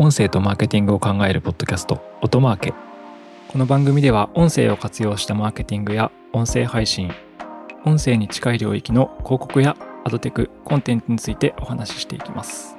音声とマーケティングを考えるポッドキャスト音マーケこの番組では音声を活用したマーケティングや音声配信音声に近い領域の広告やアドテクコンテンツについてお話ししていきます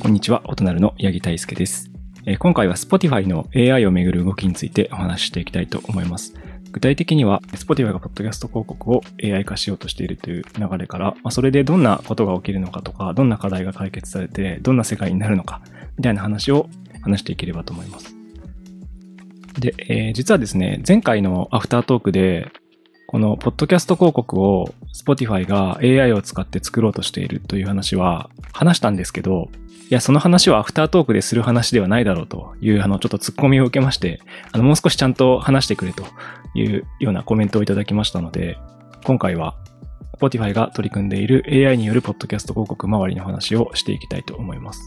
こんにちは、音なるの八木大輔です。今回は Spotify の AI をめぐる動きについてお話ししていきたいと思います。具体的には、Spotify がポッドキャスト広告を AI 化しようとしているという流れから、まあ、それでどんなことが起きるのかとか、どんな課題が解決されて、どんな世界になるのか、みたいな話を話していければと思います。で、えー実はですね、前回のアフタートークで、このポッドキャスト広告を Spotify が AI を使って作ろうとしているという話は話したんですけど、いや、その話はアフタートークでする話ではないだろうという、あの、ちょっと突っ込みを受けまして、あの、もう少しちゃんと話してくれというようなコメントをいただきましたので、今回は Spotify が取り組んでいる AI によるポッドキャスト広告周りの話をしていきたいと思います。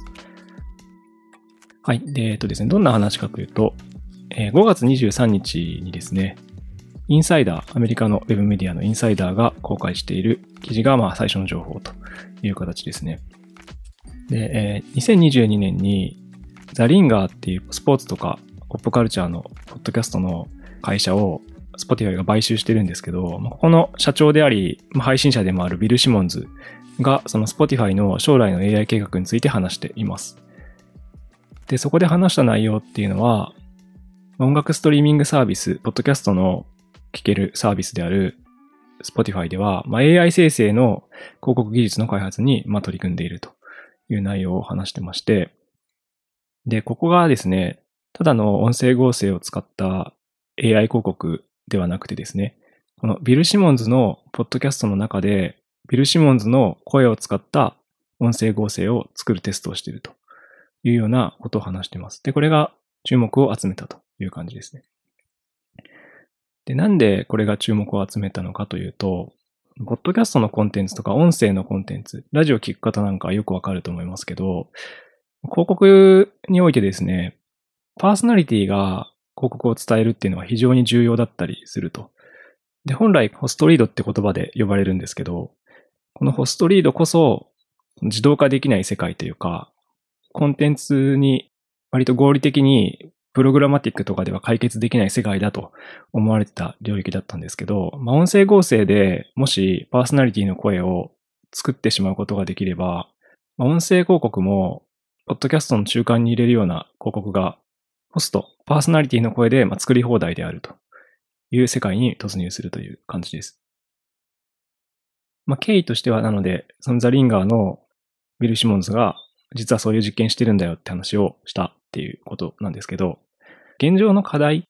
はい。で、えっとですね、どんな話かというと、えー5月23日にですね、インサイダー、アメリカのウェブメディアのインサイダーが公開している記事が、まあ、最初の情報という形ですね。で、えー2022年にザ・リンガーっていうスポーツとかポップカルチャーのポッドキャストの会社を Spotify が買収してるんですけど、ここの社長であり、配信者でもあるビル・シモンズがその Spotify の将来の AI 計画について話しています。で、そこで話した内容っていうのは、音楽ストリーミングサービス、ポッドキャストの聴けるサービスである Spotify では、まあ、AI 生成の広告技術の開発に、まあ、取り組んでいるという内容を話してまして、で、ここがですね、ただの音声合成を使った AI 広告ではなくてですね、このビル・シモンズのポッドキャストの中で、ビル・シモンズの声を使った音声合成を作るテストをしているというようなことを話しています。で、これが注目を集めたという感じですね。で、なんでこれが注目を集めたのかというと、ポッドキャストのコンテンツとか音声のコンテンツ、ラジオ聞く方なんかはよくわかると思いますけど、広告においてですね、パーソナリティが広告を伝えるっていうのは非常に重要だったりすると。で、本来ホストリードって言葉で呼ばれるんですけど、このホストリードこそ自動化できない世界というか、コンテンツに割と合理的にプログラマティックとかでは解決できない世界だと思われてた領域だったんですけど、まあ、音声合成でもしパーソナリティの声を作ってしまうことができれば、まあ音声広告も、ポッドキャストの中間に入れるような広告が、ホスト、パーソナリティの声でまあ作り放題であるという世界に突入するという感じです。まあ、経緯としてはなので、そのザ・リンガーのビル・シモンズが実はそういう実験してるんだよって話をしたっていうことなんですけど、現状の課題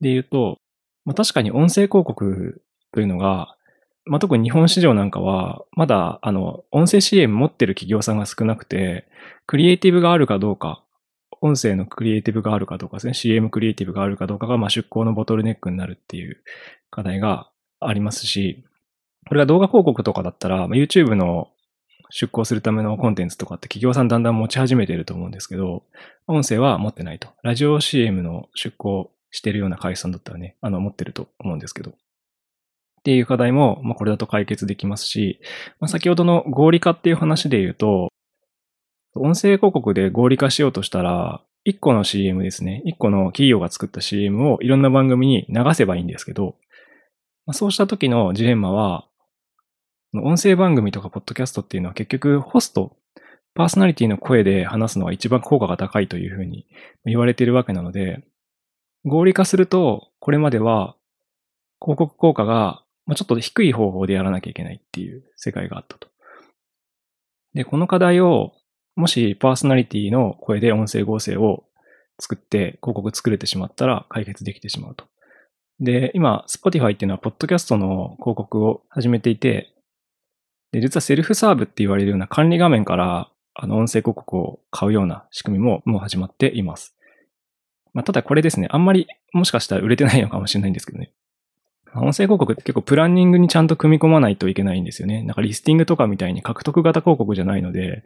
で言うと、まあ、確かに音声広告というのが、まあ、特に日本市場なんかは、まだ、あの、音声 CM 持ってる企業さんが少なくて、クリエイティブがあるかどうか、音声のクリエイティブがあるかどうかですね、CM クリエイティブがあるかどうかが、まあ、出向のボトルネックになるっていう課題がありますし、これが動画広告とかだったら、まあ YouTube の出向するためのコンテンツとかって企業さんだんだん持ち始めてると思うんですけど、音声は持ってないと。ラジオ CM の出向してるような会社さんだったらね、あの、持ってると思うんですけど。っていう課題も、まあ、これだと解決できますし、まあ、先ほどの合理化っていう話で言うと、音声広告で合理化しようとしたら、1個の CM ですね。1個の企業が作った CM をいろんな番組に流せばいいんですけど、まあ、そうした時のジレンマは、音声番組とかポッドキャストっていうのは結局ホスト、パーソナリティの声で話すのが一番効果が高いというふうに言われているわけなので、合理化すると、これまでは広告効果がちょっと低い方法でやらなきゃいけないっていう世界があったと。で、この課題を、もしパーソナリティの声で音声合成を作って広告作れてしまったら解決できてしまうと。で、今、Spotify っていうのは、ポッドキャストの広告を始めていて、で、実はセルフサーブって言われるような管理画面から、あの、音声広告を買うような仕組みももう始まっています。まあ、ただこれですね、あんまりもしかしたら売れてないのかもしれないんですけどね。ま音声広告って結構プランニングにちゃんと組み込まないといけないんですよね。なんかリスティングとかみたいに獲得型広告じゃないので、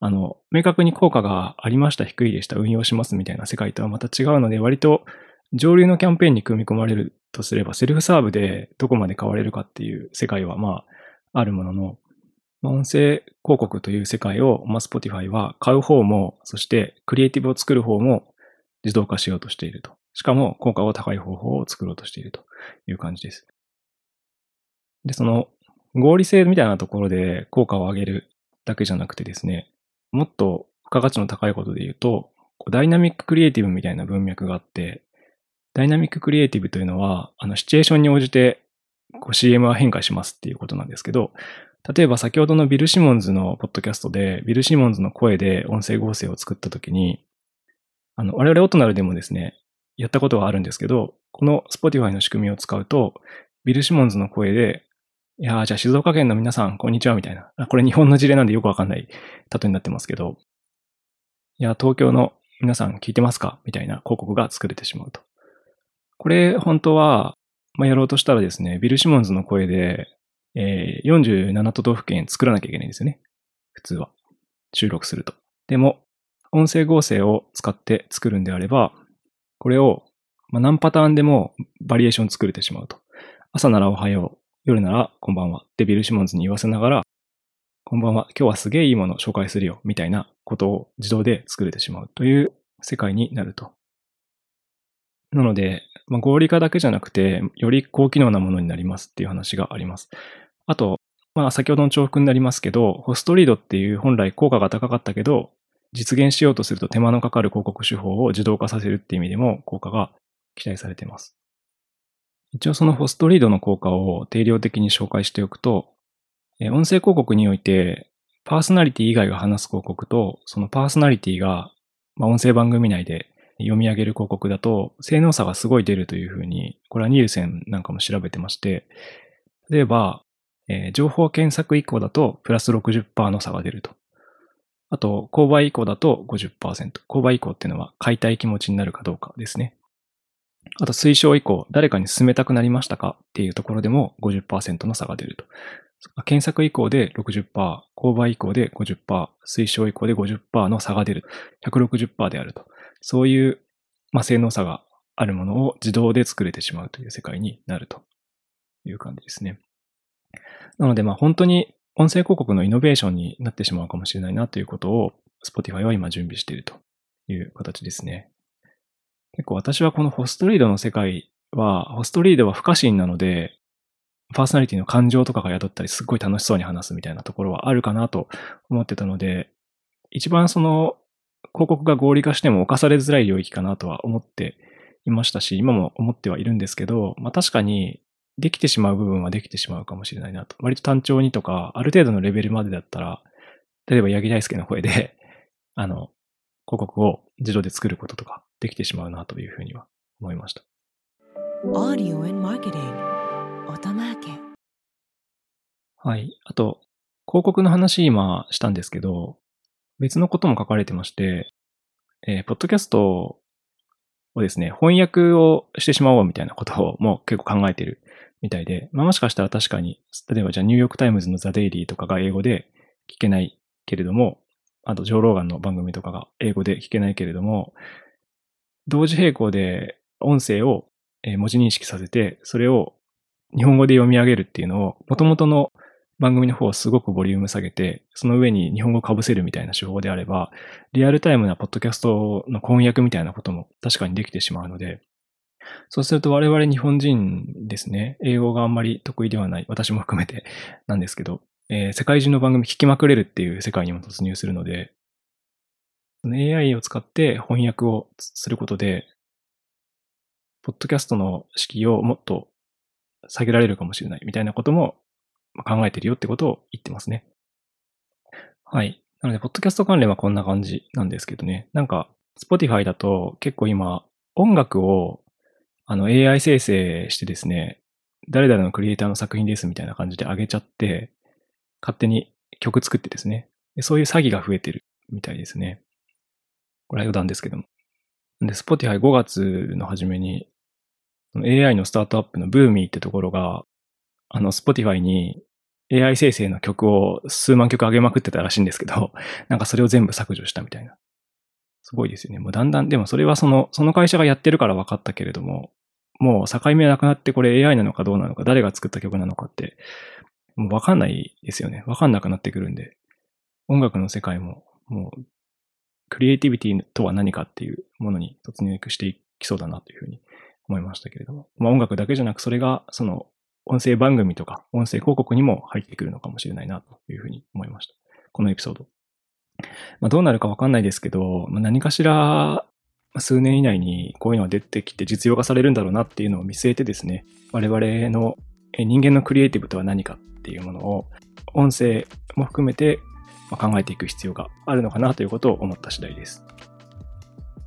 あの、明確に効果がありました、低いでした、運用しますみたいな世界とはまた違うので、割と上流のキャンペーンに組み込まれるとすれば、セルフサーブでどこまで変われるかっていう世界はまあ、あるものの、ま音声広告という世界を、まあ、Spotify は買う方も、そしてクリエイティブを作る方も自動化しようとしていると。しかも、効果が高い方法を作ろうとしているという感じです。で、その合理性みたいなところで効果を上げるだけじゃなくてですね、もっと付加価値の高いことで言うと、ダイナミッククリエイティブみたいな文脈があって、ダイナミッククリエイティブというのは、あの、シチュエーションに応じてこう CM は変化しますっていうことなんですけど、例えば先ほどのビル・シモンズのポッドキャストで、ビル・シモンズの声で音声合成を作ったときに、あの、我々オートナルでもですね、やったことはあるんですけど、この Spotify の仕組みを使うと、ビル・シモンズの声で、いやじゃあ静岡県の皆さん、こんにちは、みたいな。これ日本の事例なんでよくわかんない例えになってますけど、いや、東京の皆さん聞いてますかみたいな広告が作れてしまうと。これ、本当は、まあ、やろうとしたらですね、ビル・シモンズの声で、えー、47都道府県作らなきゃいけないんですよね。普通は。収録すると。でも、音声合成を使って作るんであれば、これを、まあ、何パターンでもバリエーション作れてしまうと。朝ならおはよう、夜ならこんばんはってビル・シモンズに言わせながら、こんばんは、今日はすげえいいものを紹介するよ、みたいなことを自動で作れてしまうという世界になると。なので、まあ、合理化だけじゃなくて、より高機能なものになりますっていう話があります。あと、まあ、先ほどの重複になりますけど、ホストリードっていう本来効果が高かったけど、実現しようとすると手間のかかる広告手法を自動化させるっていう意味でも効果が期待されています。一応そのホストリードの効果を定量的に紹介しておくと、音声広告において、パーソナリティ以外が話す広告と、そのパーソナリティが、まあ、音声番組内で読み上げる広告だと、性能差がすごい出るというふうに、これはニールセンなんかも調べてまして、例えば、えー、情報検索以降だとプラス60%の差が出ると。あと、購買以降だと50%。購買以降っていうのは買いたい気持ちになるかどうかですね。あと、推奨以降、誰かに進めたくなりましたか？っていうところでも50%の差が出ると。検索以降で60%、購買以降で50%、推奨以降で50%の差が出る。160%であると。そういう、まあ、性能差があるものを自動で作れてしまうという世界になるという感じですね。なので、まあ、本当に音声広告のイノベーションになってしまうかもしれないなということを Spotify は今準備しているという形ですね。結構私はこのホストリードの世界は、ホストリードは不可侵なので、パーソナリティの感情とかが宿ったりすっごい楽しそうに話すみたいなところはあるかなと思ってたので、一番その広告が合理化しても犯されづらい領域かなとは思っていましたし、今も思ってはいるんですけど、まあ確かにできてしまう部分はできてしまうかもしれないなと。割と単調にとか、ある程度のレベルまでだったら、例えば八木大輔の声で、あの、広告を自動で作ることとかできてしまうなというふうには思いました。はい。あと、広告の話今したんですけど、別のことも書かれてまして、えー、ポッドキャストをですね、翻訳をしてしまおうみたいなことをもう結構考えてるみたいで、まあ、もしかしたら確かに、例えばじゃあニューヨークタイムズのザ・デイリーとかが英語で聞けないけれども、あとジョー・ローガンの番組とかが英語で聞けないけれども、同時並行で音声を文字認識させて、それを日本語で読み上げるっていうのを、元々の番組の方をすごくボリューム下げて、その上に日本語を被せるみたいな手法であれば、リアルタイムなポッドキャストの翻訳みたいなことも確かにできてしまうので、そうすると我々日本人ですね、英語があんまり得意ではない、私も含めてなんですけど、えー、世界中の番組聞きまくれるっていう世界にも突入するので、AI を使って翻訳をすることで、ポッドキャストの敷居をもっと下げられるかもしれないみたいなことも考えてるよってことを言ってますね。はい。なので、ポッドキャスト関連はこんな感じなんですけどね。なんか、Spotify だと結構今、音楽をあの AI 生成してですね、誰々のクリエイターの作品ですみたいな感じで上げちゃって、勝手に曲作ってですね、そういう詐欺が増えてるみたいですね。これは余談ですけども。で、Spotify 5月の初めに、AI のスタートアップのブーミーってところが、あの、Spotify に AI 生成の曲を数万曲上げまくってたらしいんですけど、なんかそれを全部削除したみたいな。すごいですよね。もうだんだん、でもそれはその、その会社がやってるから分かったけれども、もう境目なくなってこれ AI なのかどうなのか、誰が作った曲なのかって、もうわかんないですよね。わかんなくなってくるんで。音楽の世界も、もう、クリエイティビティとは何かっていうものに突入していきそうだなというふうに思いましたけれども。まあ音楽だけじゃなく、それが、その、音声番組とか、音声広告にも入ってくるのかもしれないなというふうに思いました。このエピソード。まあどうなるかわかんないですけど、まあ、何かしら数年以内にこういうのが出てきて実用化されるんだろうなっていうのを見据えてですね、我々の人間のクリエイティブとは何かっていうものを音声も含めて考えていく必要があるのかなということを思った次第です。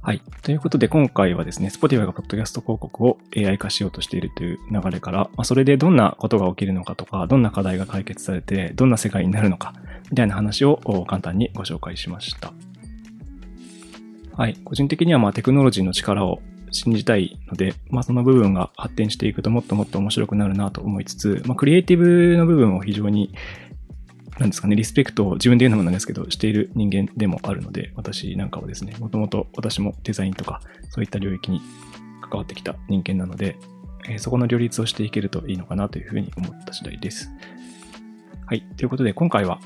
はい。ということで今回はですね、Spotify がポッドキャスト広告を AI 化しようとしているという流れから、まあ、それでどんなことが起きるのかとか、どんな課題が解決されて、どんな世界になるのか、みたいな話を簡単にご紹介しました。はい。個人的にはまあテクノロジーの力を信じたいので、まあその部分が発展していくともっともっと面白くなるなと思いつつ、まあクリエイティブの部分を非常に、なんですかね、リスペクトを自分で言うのもなんですけど、している人間でもあるので、私なんかはですね、もともと私もデザインとかそういった領域に関わってきた人間なので、えー、そこの両立をしていけるといいのかなというふうに思った次第です。はい。ということで今回は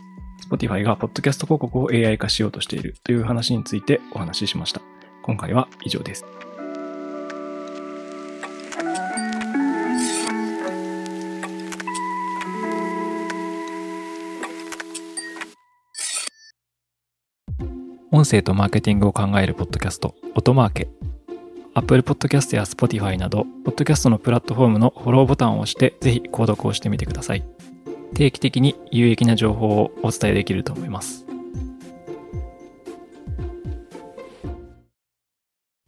Spotify がポッドキャスト広告を AI 化しようとしているという話についてお話ししました。今回は以上です。音声とマーケティングを考えるポッドキャスト、音マーケ。Apple Podcast や Spotify など、ポッドキャストのプラットフォームのフォローボタンを押して、ぜひ購読をしてみてください。定期的に有益な情報をお伝えできると思います。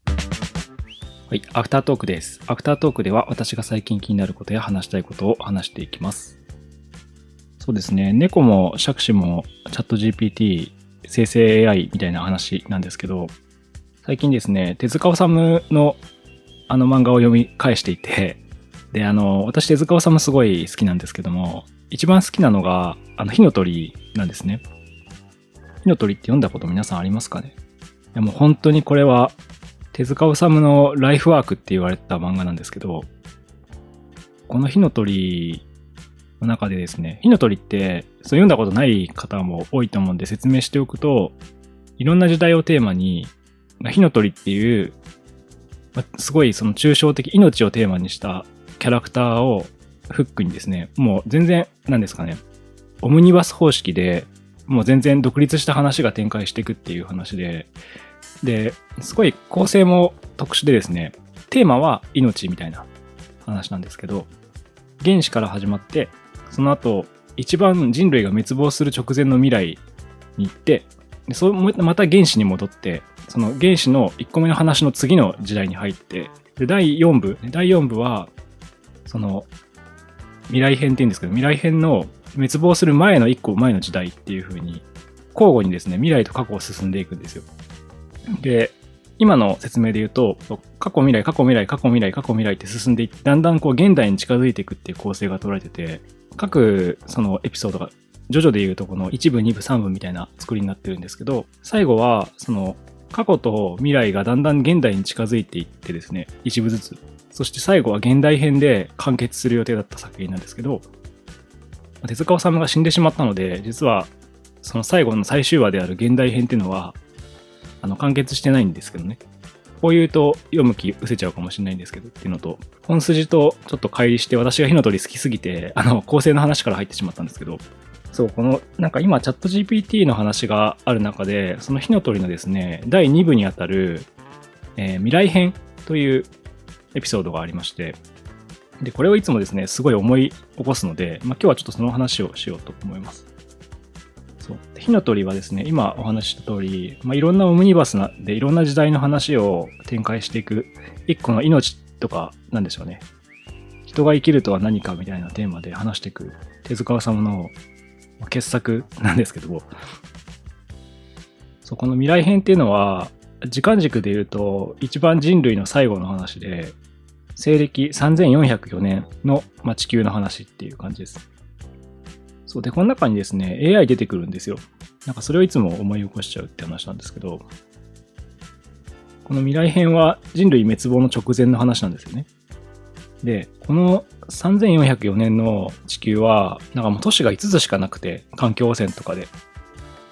はい、アフタートークです。アフタートークでは私が最近気になることや話したいことを話していきます。そうですね、猫も杓子もチャット GPT 生成 AI みたいな話なんですけど、最近ですね、手塚治虫のあの漫画を読み返していて、で、あの、私手塚治虫すごい好きなんですけども、一番好きなのが、あの、火の鳥なんですね。火の鳥って読んだこと皆さんありますかね？いやもう本当にこれは、手塚治虫のライフワークって言われた漫画なんですけど、この火の鳥の中でですね、火の鳥って、そう読んだことない方も多いと思うんで説明しておくと、いろんな時代をテーマに、まあ火の鳥っていう、まあすごいその抽象的、命をテーマにしたキャラクターをフックにですね、もう全然、なんですかね、オムニバス方式で、もう全然独立した話が展開していくっていう話で、で、すごい構成も特殊でですね、テーマは命みたいな話なんですけど、原始から始まって、その後、一番人類が滅亡する直前の未来に行って、でそまた原始に戻って、その原始の1個目の話の次の時代に入って、で、第4部、第4部は、その、未来編って言うんですけど、未来編の滅亡する前の一個前の時代っていう風に、交互にですね、未来と過去を進んでいくんですよ。で、今の説明で言うと、過去未来、過去未来、過去未来、過去未来って進んでいって、だんだんこう現代に近づいていくっていう構成が取られてて、各そのエピソードが、ジョジョで言うとこの1部、2部、3部みたいな作りになってるんですけど、最後は、その過去と未来がだんだん現代に近づいていってですね、一部ずつそして最後は現代編で完結する予定だった作品なんですけど、手塚治虫が死んでしまったので、実はその最後の最終話である現代編っていうのは、あの完結してないんですけどね。こう言うと読む気失せちゃうかもしれないんですけどっていうのと、本筋とちょっと乖離して私が火の鳥好きすぎて、あの、構成の話から入ってしまったんですけど、そう、この、なんか今チャット GPT の話がある中で、その火の鳥のですね、第2部にあたる、えー、未来編というエピソードがありまして、で、これをいつもですね、すごい思い起こすので、まあ、今日はちょっとその話をしようと思います。そう。火の鳥はですね、今お話した通り、まあ、いろんなオムニバスなでいろんな時代の話を展開していく、一個の命とか、なんでしょうね。人が生きるとは何かみたいなテーマで話していく手塚治虫の傑作なんですけども、そこの未来編っていうのは、時間軸で言うと、一番人類の最後の話で、西暦3404年の、まあ、地球の話っていう感じです。そうで、この中にですね、AI 出てくるんですよ。なんかそれをいつも思い起こしちゃうって話なんですけど、この未来編は人類滅亡の直前の話なんですよね。で、この3404年の地球は、なんかもう都市が5つしかなくて、環境汚染とかで。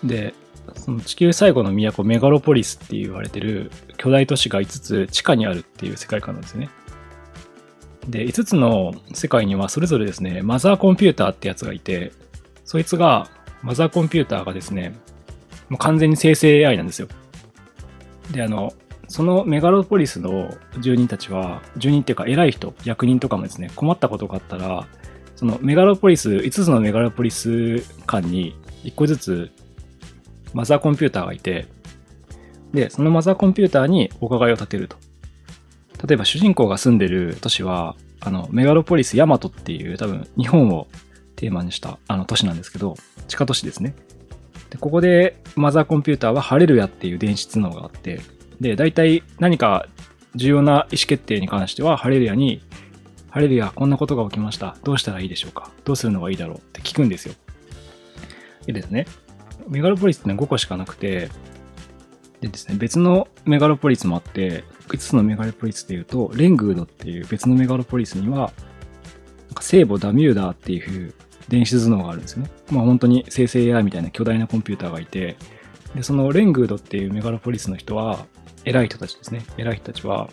で、その地球最後の都メガロポリスって言われてる巨大都市が5つ地下にあるっていう世界観なんですよね。で、5つの世界にはそれぞれですね、マザーコンピューターってやつがいて、そいつが、マザーコンピューターがですね、もう完全に生成 AI なんですよ。で、あの、そのメガロポリスの住人たちは、住人っていうか偉い人、役人とかもですね、困ったことがあったら、そのメガロポリス、5つのメガロポリス間に1個ずつマザーコンピューターがいて、で、そのマザーコンピューターにお伺いを立てると。例えば主人公が住んでる都市は、あの、メガロポリスヤマトっていう多分日本をテーマにしたあの都市なんですけど、地下都市ですね。で、ここでマザーコンピューターはハレルヤっていう電子通能があって、で、大体何か重要な意思決定に関してはハレルヤに、ハレルヤ、こんなことが起きました。どうしたらいいでしょうか？どうするのがいいだろう？って聞くんですよ。でですね、メガロポリスってのは5個しかなくて、でですね、別のメガロポリスもあって、5つのメガロポリスで言うと、レングードっていう別のメガロポリスには、なんか聖母ダミューダーっていう電子頭脳があるんですよね。まあ本当に生成 AI みたいな巨大なコンピューターがいて、で、そのレングードっていうメガロポリスの人は、偉い人たちですね。偉い人たちは、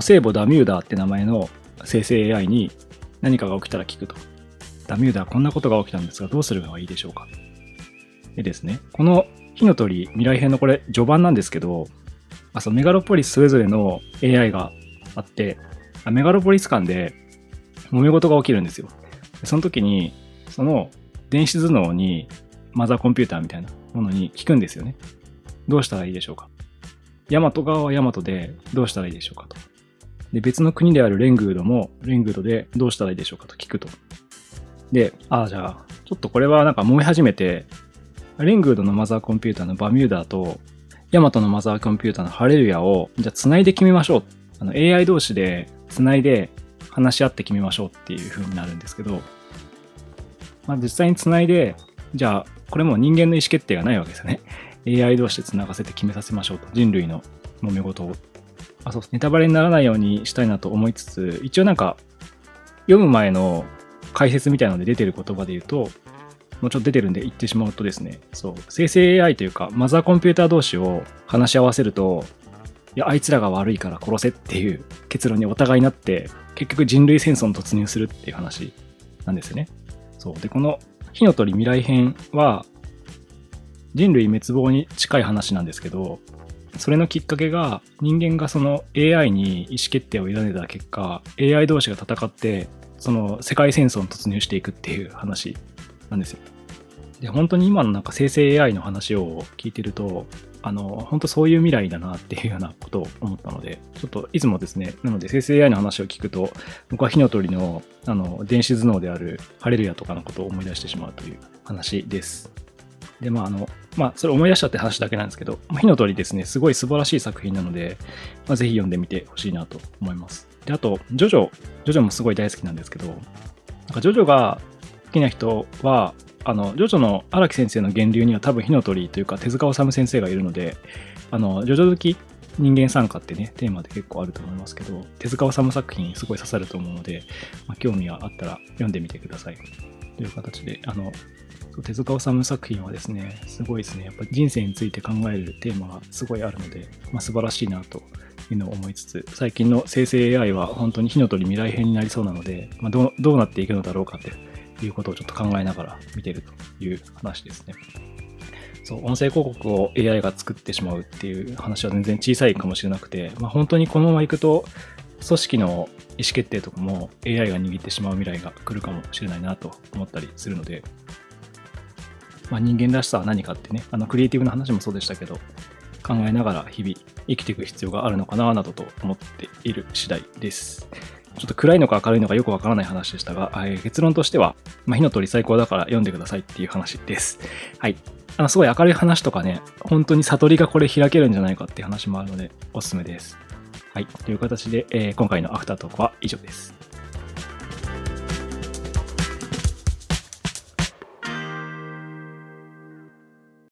聖母ダミューダーって名前の生成 AI に何かが起きたら聞くと。ダミューダーこんなことが起きたんですがどうするのがいいでしょうかでですね、この火の鳥未来編のこれ序盤なんですけど、あそのメガロポリスそれぞれの AI があって、メガロポリス間で揉め事が起きるんですよ。その時に、その電子頭脳にマザーコンピューターみたいなものに聞くんですよね。どうしたらいいでしょうかヤマト側はヤマトでどうしたらいいでしょうかと。で、別の国であるレングードもレングードでどうしたらいいでしょうかと聞くと。で、ああ、じゃあ、ちょっとこれはなんか揉め始めて、レングードのマザーコンピューターのバミューダーと、ヤマトのマザーコンピューターのハレルヤを、じゃあ繋いで決めましょう。あの AI 同士で繋いで話し合って決めましょうっていう風になるんですけど、まあ実際に繋いで、じゃあ、これも人間の意思決定がないわけですよね。AI 同士で繋がせて決めさせましょうと。人類の揉め事を。あ、そう、ネタバレにならないようにしたいなと思いつつ、一応なんか、読む前の解説みたいなので出てる言葉で言うと、もうちょっと出てるんで言ってしまうとですね、そう、生成 AI というか、マザーコンピューター同士を話し合わせると、いや、あいつらが悪いから殺せっていう結論にお互いになって、結局人類戦争に突入するっていう話なんですよね。そう。で、この火の鳥未来編は、人類滅亡に近い話なんですけど、それのきっかけが人間がその AI に意思決定を委ねた結果、AI 同士が戦って、その世界戦争に突入していくっていう話なんですよ。で、本当に今のなんか生成 AI の話を聞いてると、あの、本当そういう未来だなっていうようなことを思ったので、ちょっといつもですね、なので生成 AI の話を聞くと、僕は火の鳥の、あの、電子頭脳であるハレルヤとかのことを思い出してしまうという話です。で、まあ、あの、まあ、それ思い出したって話だけなんですけど、火の鳥ですね、すごい素晴らしい作品なので、まあ、ぜひ読んでみてほしいなと思います。で、あと、ジョジョ、ジョジョもすごい大好きなんですけど、なんかジョジョが好きな人は、あの、ジョジョの荒木先生の源流には多分火の鳥というか手塚治虫先生がいるので、あの、ジョジョ好き人間参加ってね、テーマで結構あると思いますけど、手塚治虫作品すごい刺さると思うので、まあ、興味があったら読んでみてください。という形で、あの、手塚治虫作品はですね、すごいですね、やっぱ人生について考えるテーマがすごいあるので、まあ、素晴らしいなというのを思いつつ、最近の生成 AI は本当に火の鳥未来編になりそうなので、まあ、どうどうなっていくのだろうかっていうことをちょっと考えながら見てるという話ですね。そう、音声広告を AI が作ってしまうっていう話は全然小さいかもしれなくて、まあ、本当にこのままいくと、組織の意思決定とかも AI が握ってしまう未来が来るかもしれないなと思ったりするので、まあ、人間らしさは何かってね、あのクリエイティブな話もそうでしたけど、考えながら日々生きていく必要があるのかななどと思っている次第です。ちょっと暗いのか明るいのかよくわからない話でしたが、えー、結論としては、まあ、火の鳥最高だから読んでくださいっていう話です。はい。あの、すごい明るい話とかね、本当に悟りがこれ開けるんじゃないかっていう話もあるので、おすすめです。はい。という形で、えー、今回のアフタートークは以上です。